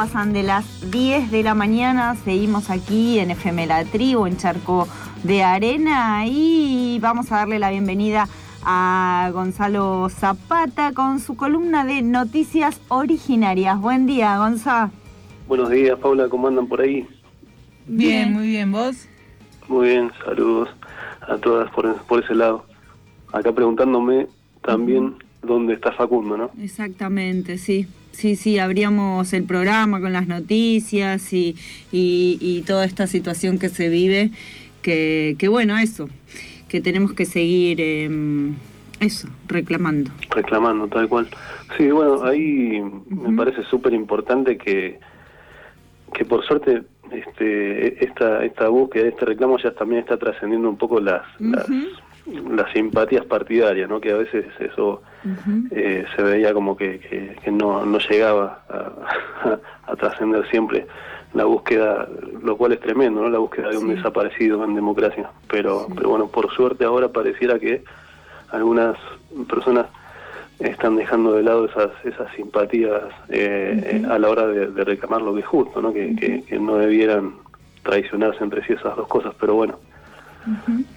pasan de las 10 de la mañana. Seguimos aquí en FM La Tribu, en Charco de Arena. Y vamos a darle la bienvenida a Gonzalo Zapata con su columna de noticias originarias. Buen día, Gonzalo. Buenos días, Paula. ¿Cómo andan por ahí? Bien, muy bien. ¿Vos? Muy bien, saludos a todas por, por ese lado. Acá preguntándome también dónde está Facundo, ¿no? Exactamente, sí. Sí, sí, abríamos el programa con las noticias y, y, toda esta situación que se vive, que, que bueno, eso, que tenemos que seguir, em, eso, reclamando. Reclamando, tal cual. Sí, bueno, ahí me parece súper importante que, que por suerte este, esta, esta búsqueda, este reclamo ya también está trascendiendo un poco las, las las simpatías partidarias, ¿no? que a veces eso eh, se veía como que, que, no, no llegaba a, trascender siempre la búsqueda, lo cual es tremendo, ¿no? la búsqueda de un desaparecido en democracia. Pero, pero bueno, por suerte ahora pareciera que algunas personas están dejando de lado esas esas simpatías eh, a la hora de, reclamar lo que es justo, ¿no? Que, que no debieran traicionarse entre sí esas dos cosas, pero bueno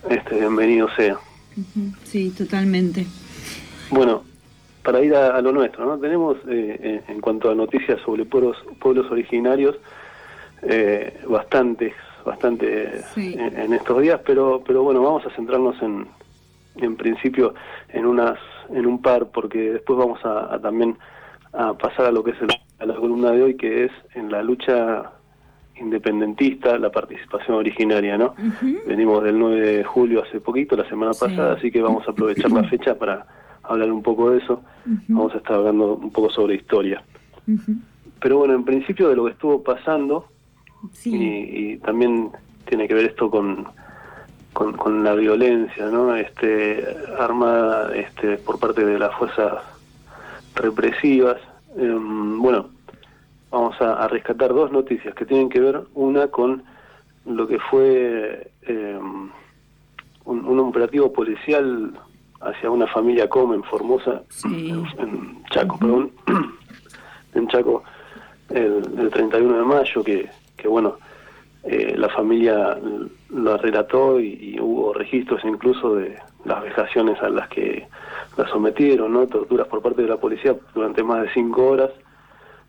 este bienvenido sea. Sí, totalmente. Bueno, para ir a, lo nuestro, ¿no? Tenemos eh, eh, en cuanto a noticias sobre pueblos, pueblos originarios eh, bastantes, bastante en, estos días, pero pero bueno, vamos a centrarnos en en principio en unas en un par porque después vamos a, también a pasar a lo que es a la columna de hoy que es en la lucha independentista, la participación originaria, ¿no? Venimos del 9 de julio hace poquito, la semana pasada, así que vamos a aprovechar la fecha para hablar un poco de eso. Vamos a estar hablando un poco sobre historia. Pero bueno, en principio de lo que estuvo pasando, y, también tiene que ver esto con, con, la violencia, ¿no? Este, armada este, por parte de las fuerzas represivas. Em, bueno, vamos a, rescatar dos noticias que tienen que ver una con lo que fue eh, un, operativo policial hacia una familia como en Formosa, en, Chaco, perdón, en Chaco, el, 31 de mayo, que, que bueno, eh, la familia lo relató y, hubo registros incluso de las vejaciones a las que la sometieron, ¿no? Torturas por parte de la policía durante más de cinco horas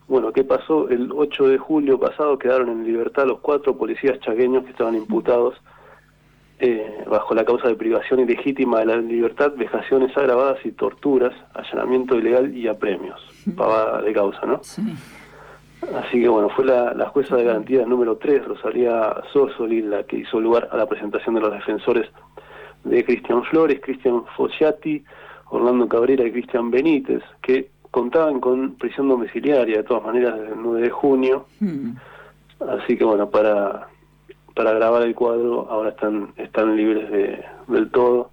bueno, ¿qué pasó? El 8 de julio pasado quedaron en libertad los cuatro policías chaqueños que estaban imputados eh, bajo la causa de privación ilegítima de la libertad, vejaciones agravadas y torturas, allanamiento ilegal y apremios. Pavada de causa, ¿no? Así que bueno, fue la, jueza de garantía número 3, Rosalía Sosoli, la que hizo lugar a la presentación de los defensores de Cristian Flores, Cristian Fossiati, Orlando Cabrera y Cristian Benítez, que contaban con prisión domiciliaria de todas maneras desde el 9 de junio. Hmm. Así que bueno, para, para grabar el cuadro ahora están, están libres de, del todo.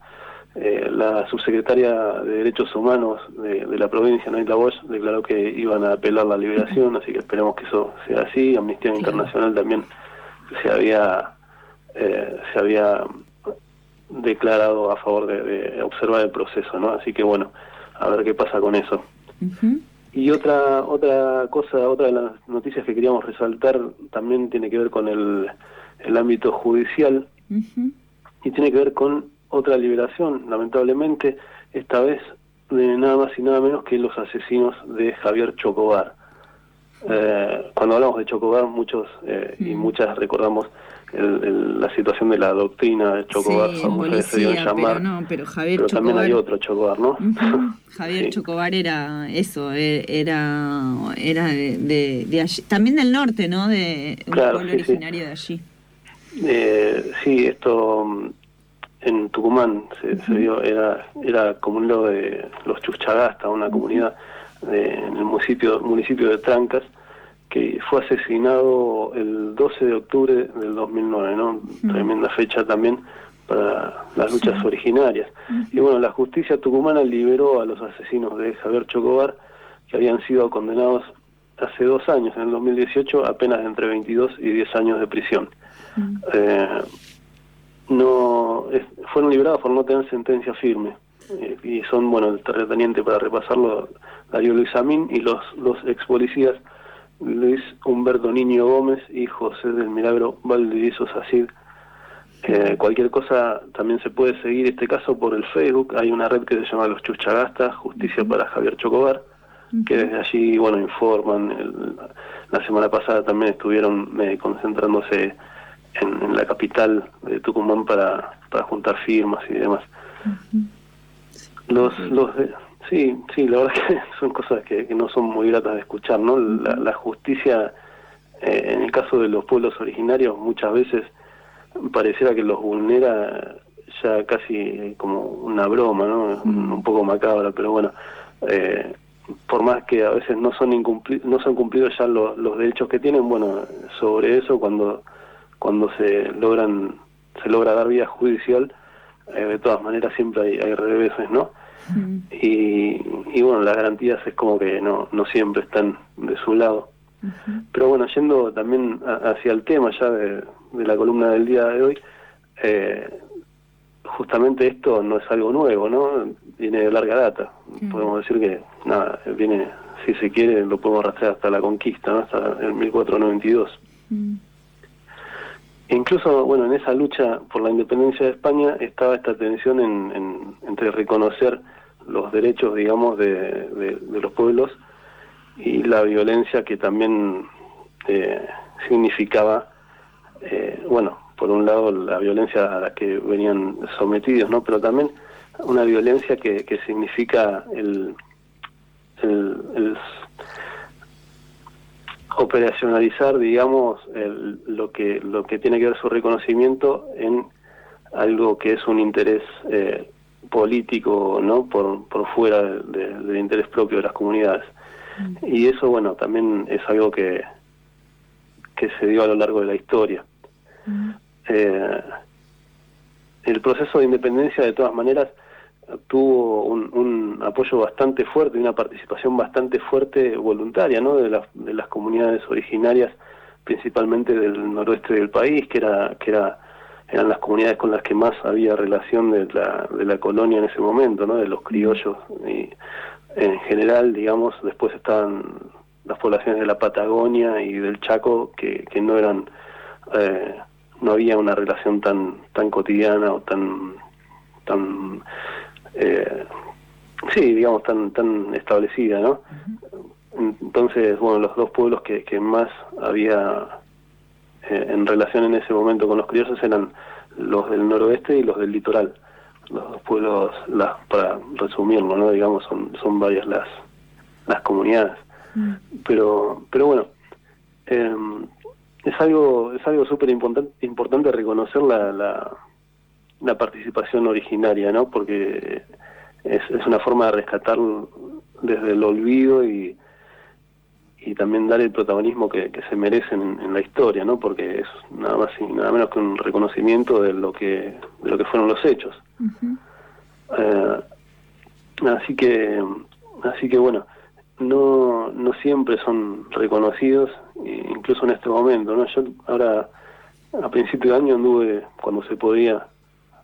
Eh, la subsecretaria de Derechos Humanos de, la provincia, Naila Bosch, declaró que iban a apelar la liberación, así que esperemos que eso sea así. Amnistía Internacional también se había, eh, se había declarado a favor de, de observar el proceso, ¿no? Así que bueno, a ver qué pasa con eso. Y otra otra cosa, otra de las noticias que queríamos resaltar también tiene que ver con el, el ámbito judicial. Y tiene que ver con otra liberación, lamentablemente, esta vez de nada más y nada menos que los asesinos de Javier Chocobar. Eh, cuando hablamos de Chocobar, muchos eh, y muchas recordamos la situación de la doctrina de Chocobar, sí, policía, Pero, no, pero Javier también hay otro Chocobar, ¿no? Javier Chocobar era eso, e, era era de, de, allí, también del norte, ¿no? De un pueblo originario de allí. Eh, sí, esto mm, en Tucumán se, dio, era era como un lado de los Chuchagasta, una comunidad en el municipio municipio de Trancas que fue asesinado el 12 de octubre del 2009, ¿no? Tremenda fecha también para las luchas originarias. Y bueno, la justicia tucumana liberó a los asesinos de Javier Chocobar, que habían sido condenados hace dos años, en el 2018, apenas entre 22 y 10 años de prisión. Eh, no Fueron liberados por no tener sentencia firme. Eh, y son, bueno, el terrateniente para repasarlo, Darío Luis Amín y los, los ex policías Luis Humberto Niño Gómez y José del Milagro Valdivieso Sacid. Eh, cualquier cosa también se puede seguir este caso por el Facebook. Hay una red que se llama Los Chuchagastas, Justicia para Javier Chocobar, que desde allí bueno informan. la semana pasada también estuvieron eh, concentrándose en, la capital de Tucumán para, para juntar firmas y demás. Los, los sí, sí, la verdad que son cosas que, no son muy gratas de escuchar, ¿no? La, justicia, eh, en el caso de los pueblos originarios, muchas veces pareciera que los vulnera ya casi como una broma, ¿no? Un poco macabra, pero bueno, eh, por más que a veces no son no son cumplidos ya los, los derechos que tienen, bueno, sobre eso cuando cuando se logran se logra dar vía judicial, eh, de todas maneras siempre hay, hay reveses, ¿no? Y, y, bueno, las garantías es como que no, no siempre están de su lado. Pero bueno, yendo también hacia el tema ya de, la columna del día de hoy, eh, justamente esto no es algo nuevo, ¿no? Viene de larga data. Podemos decir que, nada, viene, si se quiere, lo podemos rastrear hasta la conquista, ¿no? Hasta el 1492. Incluso, bueno, en esa lucha por la independencia de España estaba esta tensión en, entre reconocer los derechos, digamos, de, los pueblos y la violencia que también eh, significaba, eh, bueno, por un lado la violencia a la que venían sometidos, ¿no? Pero también una violencia que, que significa el, el operacionalizar, digamos, lo que lo que tiene que ver su reconocimiento en algo que es un interés eh, político, ¿no? Por, por fuera del interés propio de las comunidades. Mm. Y eso, bueno, también es algo que, que se dio a lo largo de la historia. Mm. Eh, el proceso de independencia, de todas maneras, tuvo un, apoyo bastante fuerte y una participación bastante fuerte voluntaria ¿no? de, de las comunidades originarias, principalmente del noroeste del país, que era que era eran las comunidades con las que más había relación de la, de la colonia en ese momento, ¿no? de los criollos. Y en general, digamos, después estaban las poblaciones de la Patagonia y del Chaco que, que no eran, eh, no había una relación tan tan cotidiana o tan tan eh, sí, digamos, tan, tan establecida, ¿no? Entonces, bueno, los dos pueblos que, que más había eh, en relación en ese momento con los criollos eran los del noroeste y los del litoral. Los dos pueblos, las, para resumirlo, ¿no? Digamos, son, son varias las, las comunidades. Mm. Pero, pero bueno, eh, es algo es algo súper importante importante reconocer la, la la participación originaria, ¿no? Porque es, es una forma de rescatar desde el olvido y, y también dar el protagonismo que, se merecen en, la historia, ¿no? Porque es nada más y nada menos que un reconocimiento de lo que de lo que fueron los hechos. Eh, así que así que bueno, no no siempre son reconocidos, incluso en este momento, ¿no? Yo ahora a principio de año anduve cuando se podía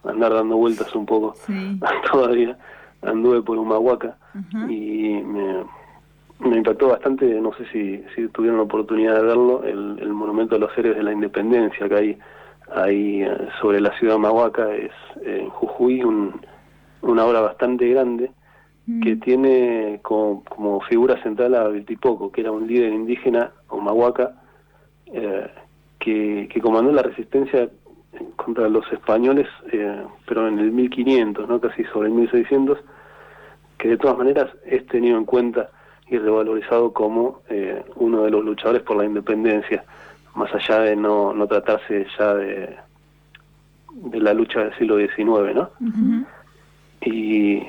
andar dando vueltas un poco todavía. Anduve por Humahuaca y me, me impactó bastante, no sé si, si tuvieron la oportunidad de verlo, el, el monumento a los héroes de la independencia que hay ahí eh, sobre la ciudad de Humahuaca, es en Jujuy un, una obra bastante grande mm. que tiene como, como, figura central a Viltipoco, que era un líder indígena, Humahuaca, eh, que, que comandó la resistencia contra los españoles, eh, pero en el 1500, ¿no? casi sobre el 1600, que de todas maneras es tenido en cuenta y revalorizado como eh, uno de los luchadores por la independencia, más allá de no, no tratarse ya de, de la lucha del siglo XIX, ¿no? y,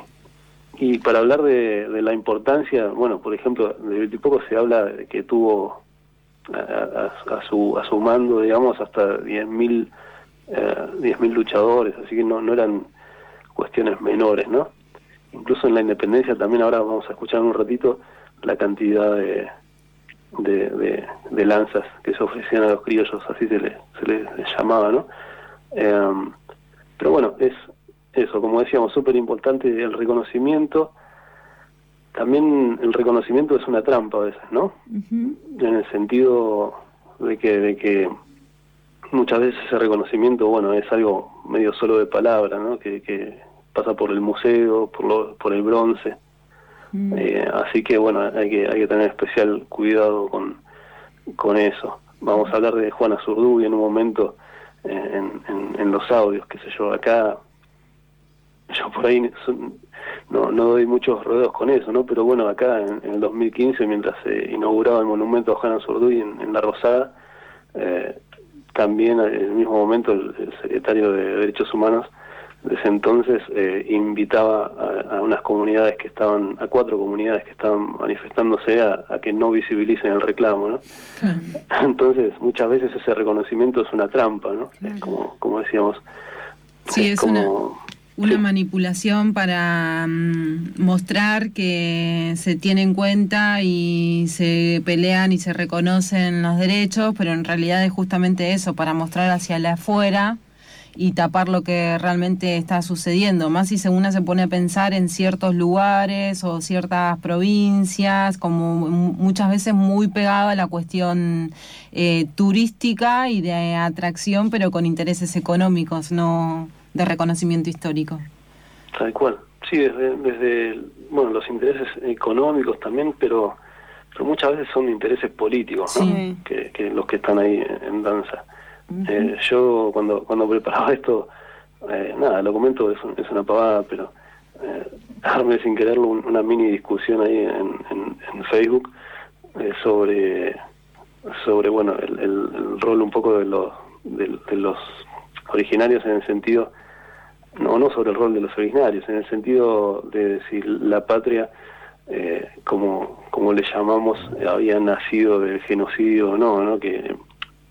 y para hablar de, de, la importancia, bueno, por ejemplo, de poco se habla de que tuvo a, a, su, a su mando, digamos, hasta 10.000 eh, 10.000 luchadores, así que no, no eran cuestiones menores, ¿no? Incluso en la independencia también ahora vamos a escuchar un ratito la cantidad de, de, de, lanzas que se ofrecían a los criollos, así se les, se les, llamaba, ¿no? Em, pero bueno, es eso, como decíamos, súper importante el reconocimiento, también el reconocimiento es una trampa a veces, ¿no? En el sentido de que, de que muchas veces ese reconocimiento, bueno, es algo medio solo de palabra, ¿no? Que, que pasa por el museo, por, lo, por el bronce. Mm. Eh, así que, bueno, hay que, hay que tener especial cuidado con, con eso. Vamos a hablar de Juana Zurduy en un momento eh, en, en, los audios, qué sé yo, acá yo por ahí no, no doy muchos rodeos con eso, ¿no? Pero bueno, acá en, el 2015, mientras se inauguraba el monumento a Juana Zurduy en, La Rosada, eh, también en el mismo momento el, secretario de Derechos Humanos de ese entonces eh, invitaba a, unas comunidades que estaban, a cuatro comunidades que estaban manifestándose a, que no visibilicen el reclamo, ¿no? Entonces, muchas veces ese reconocimiento es una trampa, ¿no? como, como decíamos. Sí, es, como, una manipulación para mm, mostrar que se tiene en cuenta y se pelean y se reconocen los derechos, pero en realidad es justamente eso, para mostrar hacia la afuera y tapar lo que realmente está sucediendo, más si según se pone a pensar en ciertos lugares o ciertas provincias, como muchas veces muy pegado a la cuestión eh, turística y de atracción, pero con intereses económicos, no de reconocimiento histórico. Tal cual, sí, desde, desde bueno, los intereses económicos también, pero, pero muchas veces son intereses políticos, que, los que están ahí en danza. Eh, yo cuando cuando preparaba esto, eh, nada, lo comento, es, es una pavada, pero eh, sin quererlo una mini discusión ahí en, en, Facebook eh, sobre sobre bueno el, el, rol un poco de los de, de los originarios en el sentido no, no sobre el rol de los originarios, en el sentido de decir la patria, eh, como, como le llamamos, había nacido del genocidio o no, ¿no? que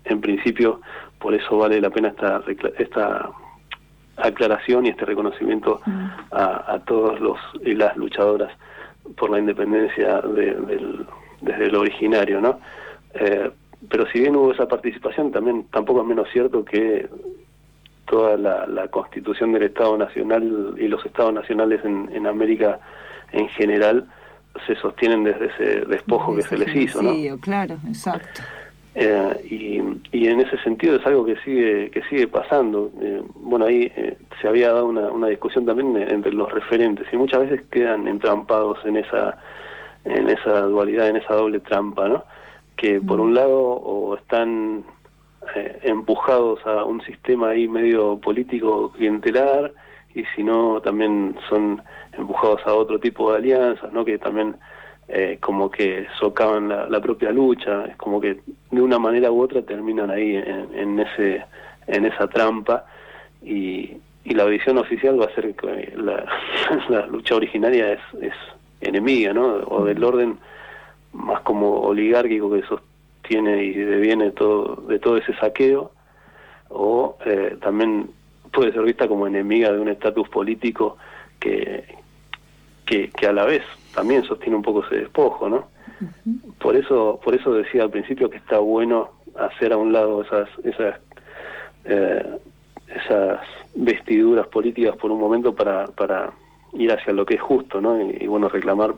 en principio por eso vale la pena esta, esta aclaración y este reconocimiento a, a, todos los y las luchadoras por la independencia del, desde el originario, ¿no? Eh, pero si bien hubo esa participación, también tampoco es menos cierto que toda la, constitución del Estado Nacional y los Estados Nacionales en, América en general se sostienen desde ese despojo que se les hizo, ¿no? Claro, exacto. Eh, y, y, en ese sentido es algo que sigue que sigue pasando. Eh, bueno, ahí eh, se había dado una, una discusión también entre los referentes y muchas veces quedan entrampados en esa en esa dualidad, en esa doble trampa, ¿no? Que por un lado o están eh, empujados a un sistema ahí medio político clientelar y si no también son empujados a otro tipo de alianzas, ¿no? Que también eh, como que socavan la, propia lucha, es como que de una manera u otra terminan ahí en, ese en esa trampa y, y la visión oficial va a ser que la, lucha originaria es, es enemiga, ¿no? O del orden más como oligárquico que esos tiene y deviene todo, de todo ese saqueo, o eh, también puede ser vista como enemiga de un estatus político que, que, a la vez también sostiene un poco ese despojo, ¿no? Por eso, por eso decía al principio que está bueno hacer a un lado esas, esas, eh, esas vestiduras políticas por un momento para, para ir hacia lo que es justo, ¿no? Y, y bueno, reclamar,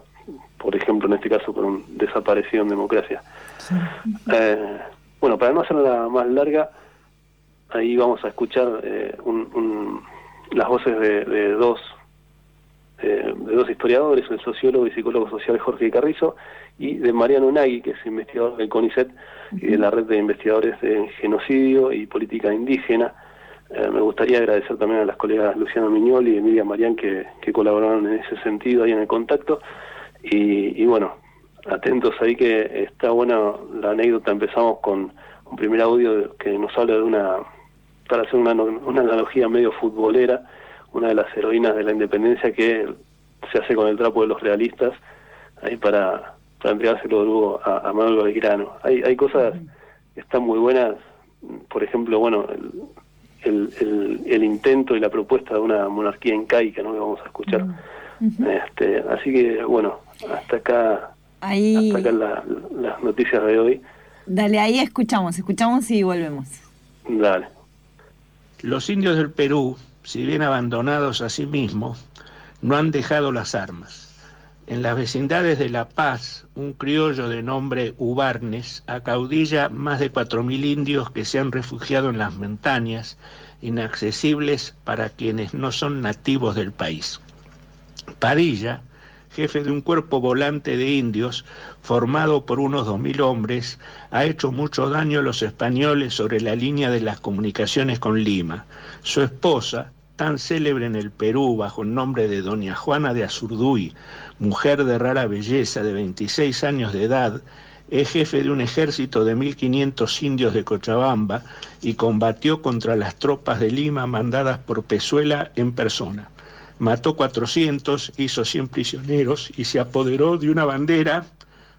por ejemplo, en este caso, por un desaparecido en democracia. Eh, bueno, para no hacerla más larga, ahí vamos a escuchar eh, las voces de, dos eh, de dos historiadores, el sociólogo y psicólogo social Jorge Carrizo y de Mariano Nagui, que es investigador del CONICET y de la red de investigadores de genocidio y política indígena. me gustaría agradecer también a las colegas Luciana Miñoli y Emilia Marián que, colaboraron en ese sentido ahí en el contacto. y bueno, atentos ahí que está buena la anécdota. Empezamos con un primer audio que nos habla de una, para hacer una, una analogía medio futbolera, una de las heroínas de la independencia que se hace con el trapo de los realistas, ahí para, para entregárselo luego a, a Manuel Belgrano. Hay, hay cosas que están muy buenas, por ejemplo, bueno, el, el, el, intento y la propuesta de una monarquía incaica, ¿no? que vamos a escuchar. este, así que, bueno, hasta acá Ahí... Hasta acá las noticias de hoy. Dale, ahí escuchamos, escuchamos y volvemos. Dale. Los indios del Perú, si bien abandonados a sí mismos, no han dejado las armas. En las vecindades de La Paz, un criollo de nombre Ubarnes acaudilla más de 4.000 indios que se han refugiado en las montañas, inaccesibles para quienes no son nativos del país. Padilla, jefe de un cuerpo volante de indios formado por unos 2.000 hombres, ha hecho mucho daño a los españoles sobre la línea de las comunicaciones con Lima. Su esposa, tan célebre en el Perú bajo el nombre de Doña Juana de Azurduy, mujer de rara belleza de 26 años de edad, es jefe de un ejército de 1.500 indios de Cochabamba y combatió contra las tropas de Lima mandadas por Pezuela en persona. Mató 400, hizo 100 prisioneros y se apoderó de una bandera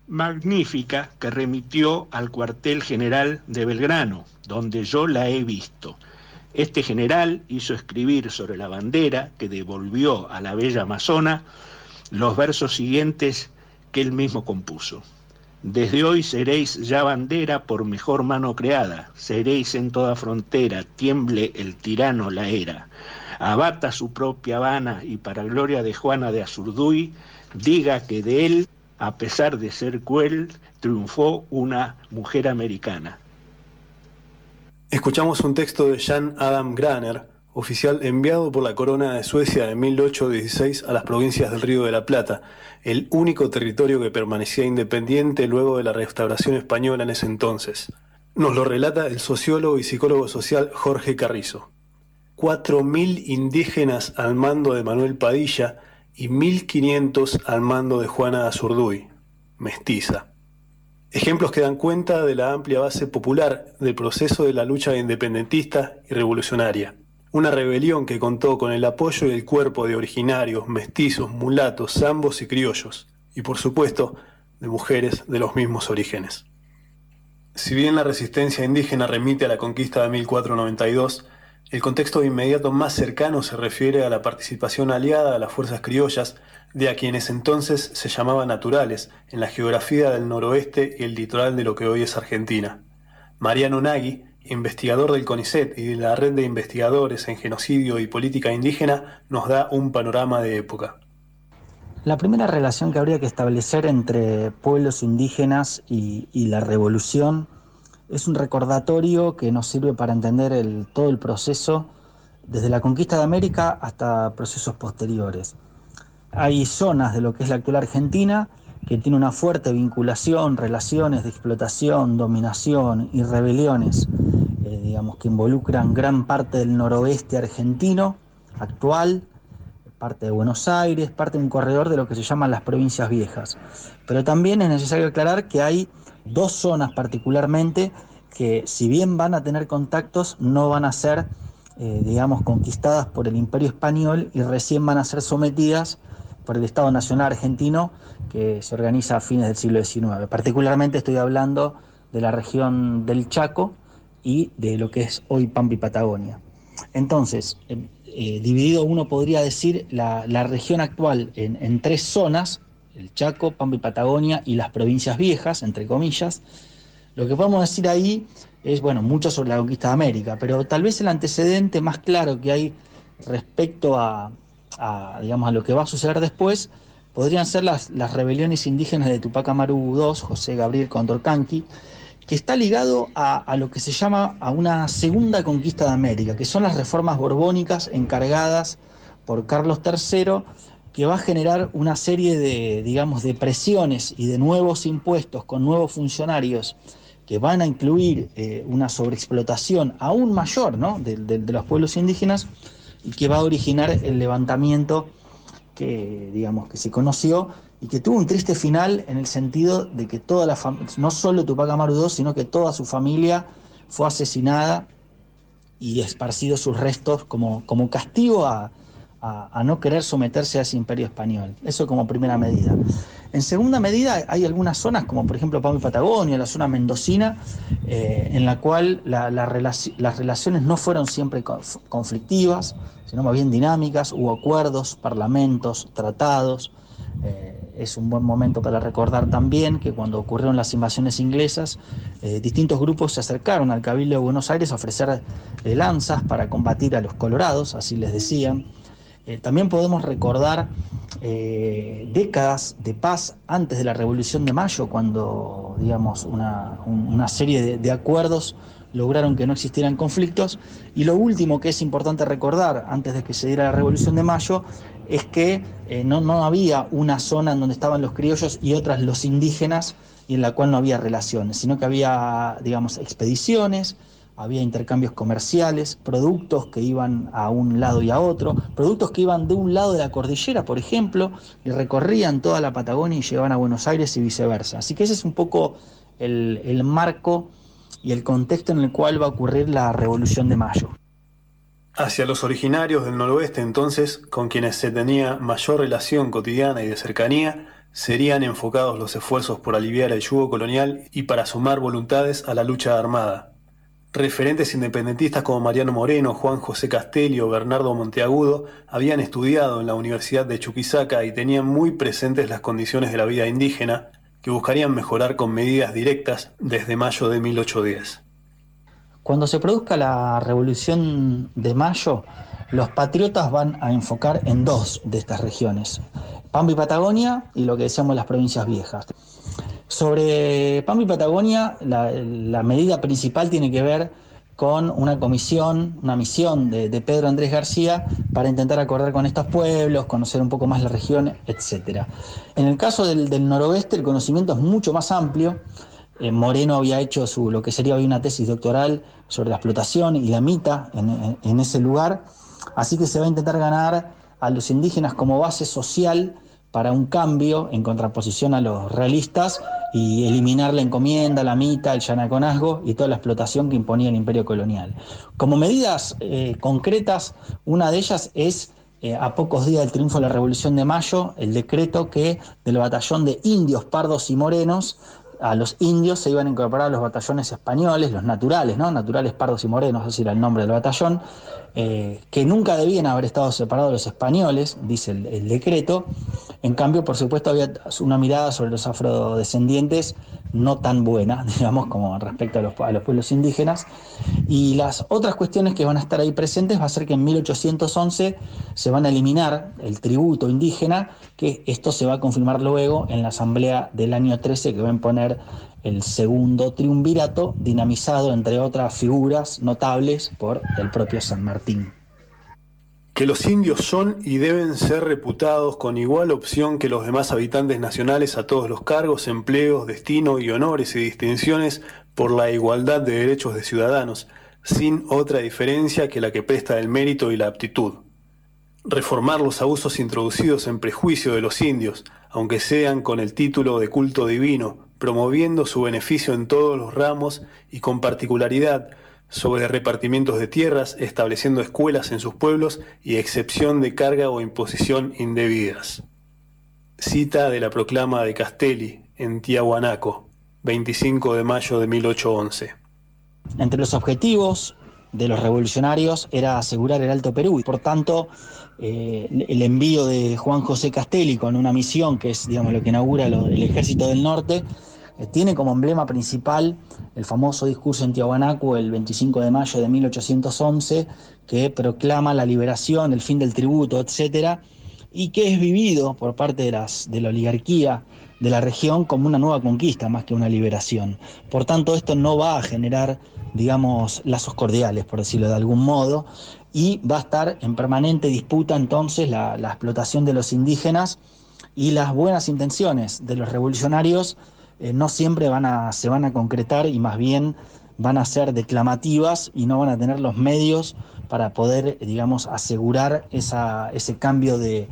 magnífica que remitió al cuartel general de Belgrano, donde yo la he visto. Este general hizo escribir sobre la bandera que devolvió a la bella amazona los versos siguientes que él mismo compuso. Desde hoy seréis ya bandera por mejor mano creada, seréis en toda frontera, tiemble el tirano la era. Abata su propia Habana y para gloria de Juana de Azurduy, diga que de él, a pesar de ser cruel, triunfó una mujer americana. Escuchamos un texto de Jan Adam Graner, oficial enviado por la Corona de Suecia en 1816 a las provincias del Río de la Plata, el único territorio que permanecía independiente luego de la restauración española en ese entonces. Nos lo relata el sociólogo y psicólogo social Jorge Carrizo. Cuatro mil indígenas al mando de Manuel Padilla y 1.500 al mando de Juana Azurduy, mestiza. Ejemplos que dan cuenta de la amplia base popular del proceso de la lucha independentista y revolucionaria. Una rebelión que contó con el apoyo y el cuerpo de originarios, mestizos, mulatos, zambos y criollos, y por supuesto de mujeres de los mismos orígenes. Si bien la resistencia indígena remite a la conquista de 1492, el contexto inmediato más cercano se refiere a la participación aliada a las fuerzas criollas de a quienes entonces se llamaban naturales en la geografía del noroeste y el litoral de lo que hoy es Argentina. Mariano Nagui, investigador del CONICET y de la red de investigadores en genocidio y política indígena, nos da un panorama de época. La primera relación que habría que establecer entre pueblos indígenas y, la revolución es un recordatorio que nos sirve para entender todo el proceso desde la conquista de América hasta procesos posteriores. Hay zonas de lo que es la actual Argentina que tiene una fuerte vinculación, relaciones de explotación, dominación y rebeliones, eh, digamos, que involucran gran parte del noroeste argentino actual, parte de Buenos Aires, parte de un corredor de lo que se llaman las provincias viejas. Pero también es necesario aclarar que hay dos zonas particularmente que si bien van a tener contactos, no van a ser, eh, digamos, conquistadas por el imperio español y recién van a ser sometidas por el Estado Nacional Argentino que se organiza a fines del siglo XIX. Particularmente estoy hablando de la región del Chaco y de lo que es hoy Pampa y Patagonia. Entonces, eh, eh, dividido uno podría decir la, región actual en, tres zonas, el Chaco, Pampa y Patagonia y las provincias viejas, entre comillas. Lo que podemos decir ahí es, bueno, mucho sobre la conquista de América, pero tal vez el antecedente más claro que hay respecto a, a, digamos, a lo que va a suceder después, podrían ser las, las rebeliones indígenas de Tupac Amaru II, José Gabriel Condorcanqui, que está ligado a, a, lo que se llama a una segunda conquista de América, que son las reformas borbónicas encargadas por Carlos III, que va a generar una serie de, digamos, de presiones y de nuevos impuestos con nuevos funcionarios que van a incluir eh, una sobreexplotación aún mayor ¿no? de, de los pueblos indígenas y que va a originar el levantamiento que, digamos, que se conoció y que tuvo un triste final en el sentido de que toda la no solo Tupac Amaru II, sino que toda su familia fue asesinada y esparcido sus restos como, como castigo a, a, no querer someterse a ese imperio español. Eso como primera medida. En segunda medida, hay algunas zonas, como por ejemplo Pampa y Patagonia, la zona mendocina, eh, en la cual las relaciones no fueron siempre conflictivas, sino más bien dinámicas, hubo acuerdos, parlamentos, tratados. Eh, es un buen momento para recordar también que cuando ocurrieron las invasiones inglesas, eh, distintos grupos se acercaron al Cabildo de Buenos Aires a ofrecer lanzas para combatir a los colorados, así les decían Eh, también podemos recordar eh, décadas de paz antes de la Revolución de Mayo, cuando digamos, una, serie de, acuerdos lograron que no existieran conflictos. Y lo último que es importante recordar antes de que se diera la Revolución de Mayo es que eh, no, no había una zona en donde estaban los criollos y otras los indígenas y en la cual no había relaciones, sino que había, digamos, expediciones, había intercambios comerciales, productos que iban a un lado y a otro, productos que iban de un lado de la cordillera, por ejemplo, y recorrían toda la Patagonia y llegaban a Buenos Aires y viceversa. Así que ese es un poco el, marco y el contexto en el cual va a ocurrir la Revolución de Mayo. Hacia los originarios del noroeste entonces, con quienes se tenía mayor relación cotidiana y de cercanía, serían enfocados los esfuerzos por aliviar el yugo colonial y para sumar voluntades a la lucha armada. Referentes independentistas como Mariano Moreno, Juan José Castelli o Bernardo Monteagudo habían estudiado en la Universidad de Chuquisaca y tenían muy presentes las condiciones de la vida indígena que buscarían mejorar con medidas directas desde mayo de 1810. Cuando se produzca la Revolución de Mayo, los patriotas van a enfocar en dos de estas regiones, Pampa y Patagonia y lo que decíamos las provincias viejas. Sobre Pampa y Patagonia, la, medida principal tiene que ver con una comisión, una misión de, Pedro Andrés García para intentar acordar con estos pueblos, conocer un poco más la región, etc. En el caso del, noroeste, el conocimiento es mucho más amplio. Eh, Moreno había hecho su, lo que sería hoy una tesis doctoral sobre la explotación y la mita en ese lugar, así que se va a intentar ganar a los indígenas como base social para un cambio en contraposición a los realistas y eliminar la encomienda, la mita, el yanaconazgo y toda la explotación que imponía el imperio colonial. Como medidas eh, concretas, una de ellas es, eh, a pocos días del triunfo de la Revolución de Mayo, el decreto que del batallón de indios, pardos y morenos, a los indios se iban a incorporar los batallones españoles, los naturales, ¿no? Naturales, pardos y morenos, ese era el nombre del batallón, eh, que nunca debían haber estado separados los españoles, dice el, decreto. En cambio, por supuesto, había una mirada sobre los afrodescendientes no tan buena, digamos, como respecto a los, a los pueblos indígenas. Y las otras cuestiones que van a estar ahí presentes va a ser que en 1811 se van a eliminar el tributo indígena, que esto se va a confirmar luego en la asamblea del año 13 que va a imponer el segundo triunvirato, dinamizado entre otras figuras notables por el propio San Martín. Que los indios son y deben ser reputados con igual opción que los demás habitantes nacionales a todos los cargos, empleos, destino y honores y distinciones por la igualdad de derechos de ciudadanos, sin otra diferencia que la que presta el mérito y la aptitud. Reformar los abusos introducidos en prejuicio de los indios, aunque sean con el título de culto divino, promoviendo su beneficio en todos los ramos y con particularidad sobre repartimientos de tierras, estableciendo escuelas en sus pueblos y excepción de carga o imposición indebidas. Cita de la proclama de Castelli en Tiahuanaco, 25 de mayo de 1811. Entre los objetivos de los revolucionarios era asegurar el Alto Perú y por tanto eh, el envío de Juan José Castelli con una misión que es digamos lo que inaugura el ejército del norte tiene como emblema principal el famoso discurso en Tiahuanaco el 25 de mayo de 1811, que proclama la liberación, el fin del tributo, etc., y que es vivido por parte de, la oligarquía de la región como una nueva conquista más que una liberación. Por tanto, esto no va a generar, digamos, lazos cordiales, por decirlo de algún modo, y va a estar en permanente disputa entonces la explotación de los indígenas y las buenas intenciones de los revolucionarios eh, no siempre van a, se van a concretar y más bien van a ser declamativas y no van a tener los medios para poder, digamos, asegurar ese cambio de,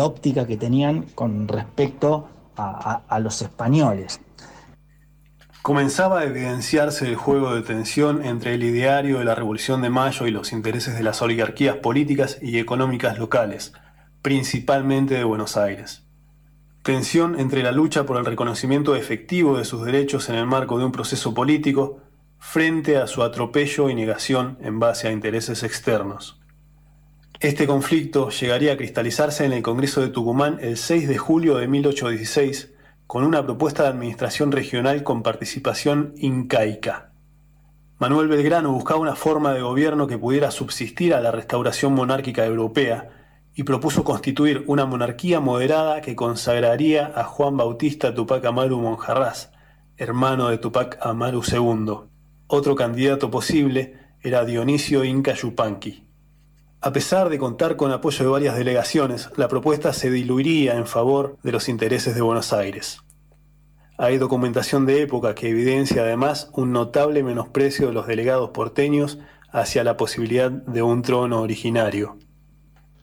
óptica que tenían con respecto a, los españoles. Comenzaba a evidenciarse el juego de tensión entre el ideario de la Revolución de Mayo y los intereses de las oligarquías políticas y económicas locales, principalmente de Buenos Aires. Tensión entre la lucha por el reconocimiento efectivo de sus derechos en el marco de un proceso político frente a su atropello y negación en base a intereses externos. Este conflicto llegaría a cristalizarse en el Congreso de Tucumán el 6 de julio de 1816 con una propuesta de administración regional con participación incaica. Manuel Belgrano buscaba una forma de gobierno que pudiera subsistir a la restauración monárquica europea y propuso constituir una monarquía moderada que consagraría a Juan Bautista Tupac Amaru Monjarraz, hermano de Tupac Amaru II. Otro candidato posible era Dionisio Inca Yupanqui. A pesar de contar con apoyo de varias delegaciones, la propuesta se diluiría en favor de los intereses de Buenos Aires. Hay documentación de época que evidencia además un notable menosprecio de los delegados porteños hacia la posibilidad de un trono originario.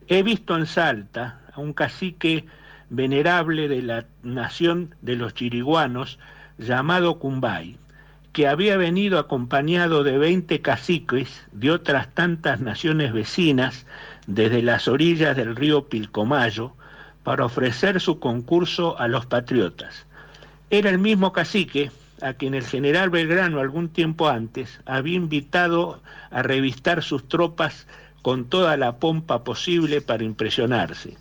He visto en Salta a un cacique venerable de la nación de los chiriguanos llamado Cumbay, que había venido acompañado de 20 caciques de otras tantas naciones vecinas desde las orillas del río Pilcomayo para ofrecer su concurso a los patriotas. Era el mismo cacique a quien el general Belgrano algún tiempo antes había invitado a revistar sus tropas con toda la pompa posible para impresionarse.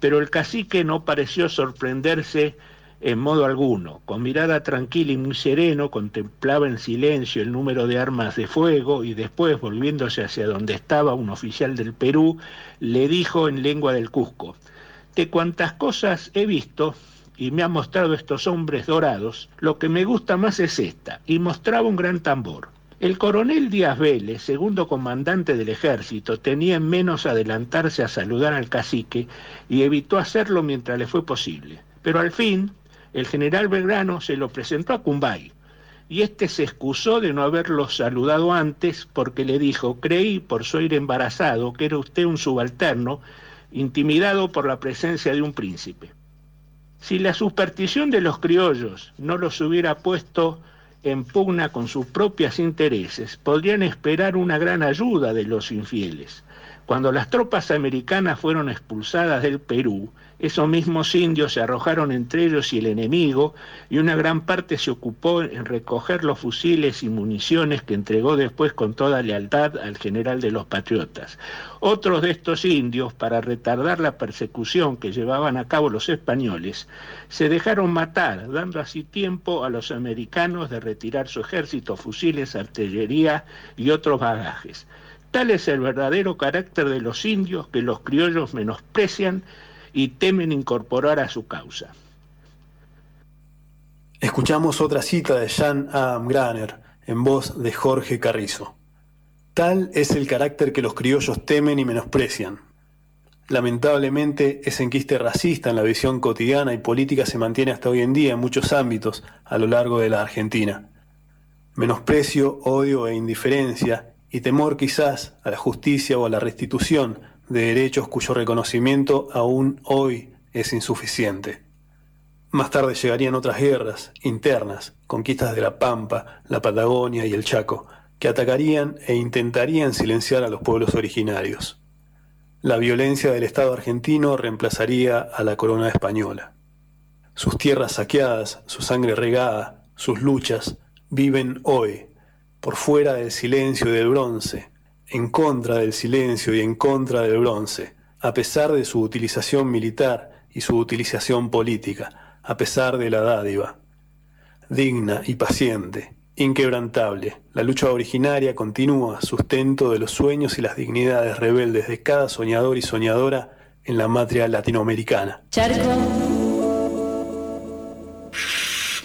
Pero el cacique no pareció sorprenderse en modo alguno. Con mirada tranquila y muy sereno contemplaba en silencio el número de armas de fuego y después, volviéndose hacia donde estaba un oficial del Perú, le dijo en lengua del Cusco, de cuantas cosas he visto y me han mostrado estos hombres dorados, lo que me gusta más es esta, y mostraba un gran tambor. El coronel Díaz Vélez, segundo comandante del ejército, tenía en menos adelantarse a saludar al cacique y evitó hacerlo mientras le fue posible. Pero al fin, el general Belgrano se lo presentó a Cumbay y éste se excusó de no haberlo saludado antes porque le dijo, creí por su aire embarazado que era usted un subalterno, intimidado por la presencia de un príncipe. Si la superstición de los criollos no los hubiera puesto en pugna con sus propios intereses, podrían esperar una gran ayuda de los infieles. Cuando las tropas americanas fueron expulsadas del Perú, esos mismos indios se arrojaron entre ellos y el enemigo, y una gran parte se ocupó en recoger los fusiles y municiones que entregó después con toda lealtad al general de los patriotas. Otros de estos indios, para retardar la persecución que llevaban a cabo los españoles, se dejaron matar, dando así tiempo a los americanos de retirar su ejército, fusiles, artillería y otros bagajes. Tal es el verdadero carácter de los indios que los criollos menosprecian y temen incorporar a su causa. Escuchamos otra cita de Jan Adam Graner en voz de Jorge Carrizo. Tal es el carácter que los criollos temen y menosprecian. Lamentablemente, ese enquiste racista en la visión cotidiana y política se mantiene hasta hoy en día en muchos ámbitos a lo largo de la Argentina. Menosprecio, odio e indiferencia y temor quizás a la justicia o a la restitución de derechos cuyo reconocimiento aún hoy es insuficiente. Más tarde llegarían otras guerras internas, conquistas de la Pampa, la Patagonia y el Chaco, que atacarían e intentarían silenciar a los pueblos originarios. La violencia del Estado argentino reemplazaría a la corona española. Sus tierras saqueadas, su sangre regada, sus luchas, viven hoy, por fuera del silencio y del bronce, en contra del silencio y en contra del bronce, a pesar de su utilización militar y su utilización política, a pesar de la dádiva. Digna y paciente, inquebrantable, la lucha originaria continúa, sustento de los sueños y las dignidades rebeldes de cada soñador y soñadora en la matria latinoamericana.